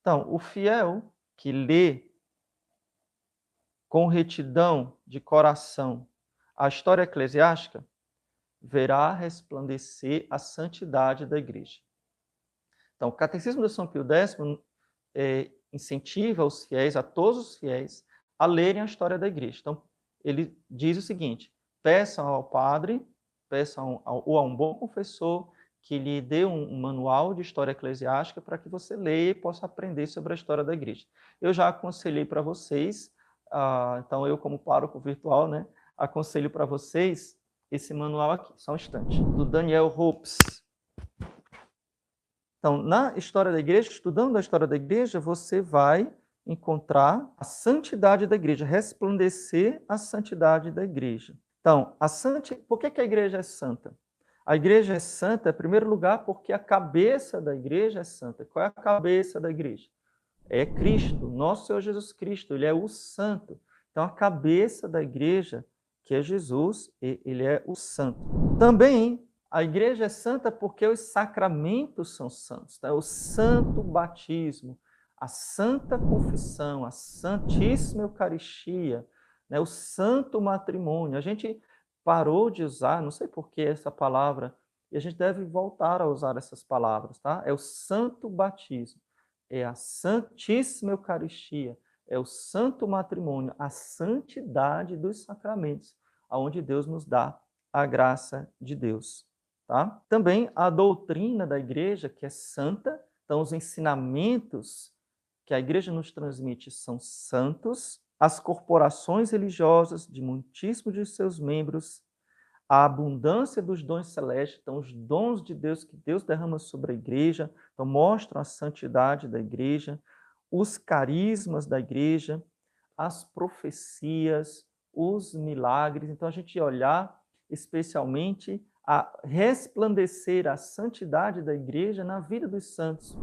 Então, o fiel que lê com retidão de coração a história eclesiástica verá resplandecer a santidade da igreja. Então, o Catecismo de São Pio X é, incentiva os fiéis, a todos os fiéis, a lerem a história da igreja. Então, ele diz o seguinte: peçam ao padre, peçam ao, ou a um bom confessor que lhe dê um, manual de história eclesiástica para que você leia e possa aprender sobre a história da igreja. Eu já aconselhei para vocês, ah, então eu como pároco virtual, né, aconselho para vocês esse manual aqui, só um instante, do Daniel Hopes. Então, na história da igreja, estudando a história da igreja, você vai encontrar a santidade da igreja, resplandecer a santidade da igreja. Então, a santi... por que, que a igreja é santa? A igreja é santa, em primeiro lugar, porque a cabeça da igreja é santa. Qual é a cabeça da igreja? É Cristo, nosso Senhor Jesus Cristo, ele é o santo. Então, a cabeça da igreja, que é Jesus, ele é o santo. Também a igreja é santa porque os sacramentos são santos. Tá? O santo batismo, a santa confissão, a santíssima Eucaristia, né? o santo matrimônio. A gente parou de usar, não sei por que essa palavra, e a gente deve voltar a usar essas palavras, tá? É o santo batismo, é a santíssima Eucaristia, é o santo matrimônio, a santidade dos sacramentos, aonde Deus nos dá a graça de Deus. Tá? Também a doutrina da igreja, que é santa, então os ensinamentos que a igreja nos transmite são santos, as corporações religiosas de muitíssimos de seus membros, a abundância dos dons celestes, então os dons de Deus que Deus derrama sobre a igreja, então mostram a santidade da igreja, os carismas da igreja, as profecias, os milagres. Então a gente olhar especialmente a resplandecer a santidade da igreja na vida dos santos.